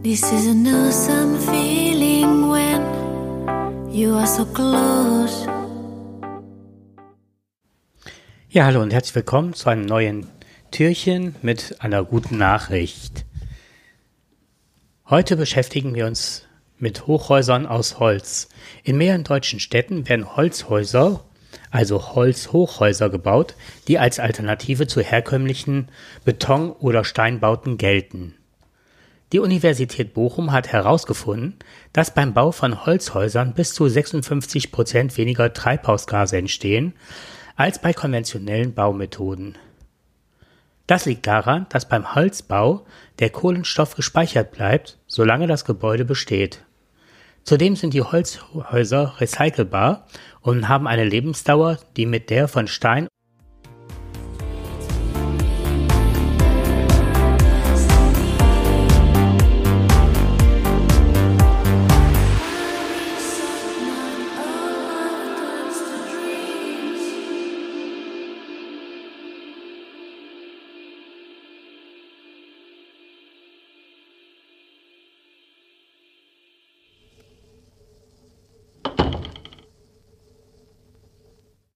This is an awesome feeling when you are so close. Ja, hallo und herzlich willkommen zu einem neuen Türchen mit einer guten Nachricht. Heute beschäftigen wir uns mit Hochhäusern aus Holz. In mehreren deutschen Städten werden Holzhäuser, also Holzhochhäuser gebaut, die als Alternative zu herkömmlichen Beton- oder Steinbauten gelten. Die Universität Bochum hat herausgefunden, dass beim Bau von Holzhäusern bis zu 56 Prozent weniger Treibhausgase entstehen als bei konventionellen Baumethoden. Das liegt daran, dass beim Holzbau der Kohlenstoff gespeichert bleibt, solange das Gebäude besteht. Zudem sind die Holzhäuser recycelbar und haben eine Lebensdauer, die mit der von Stein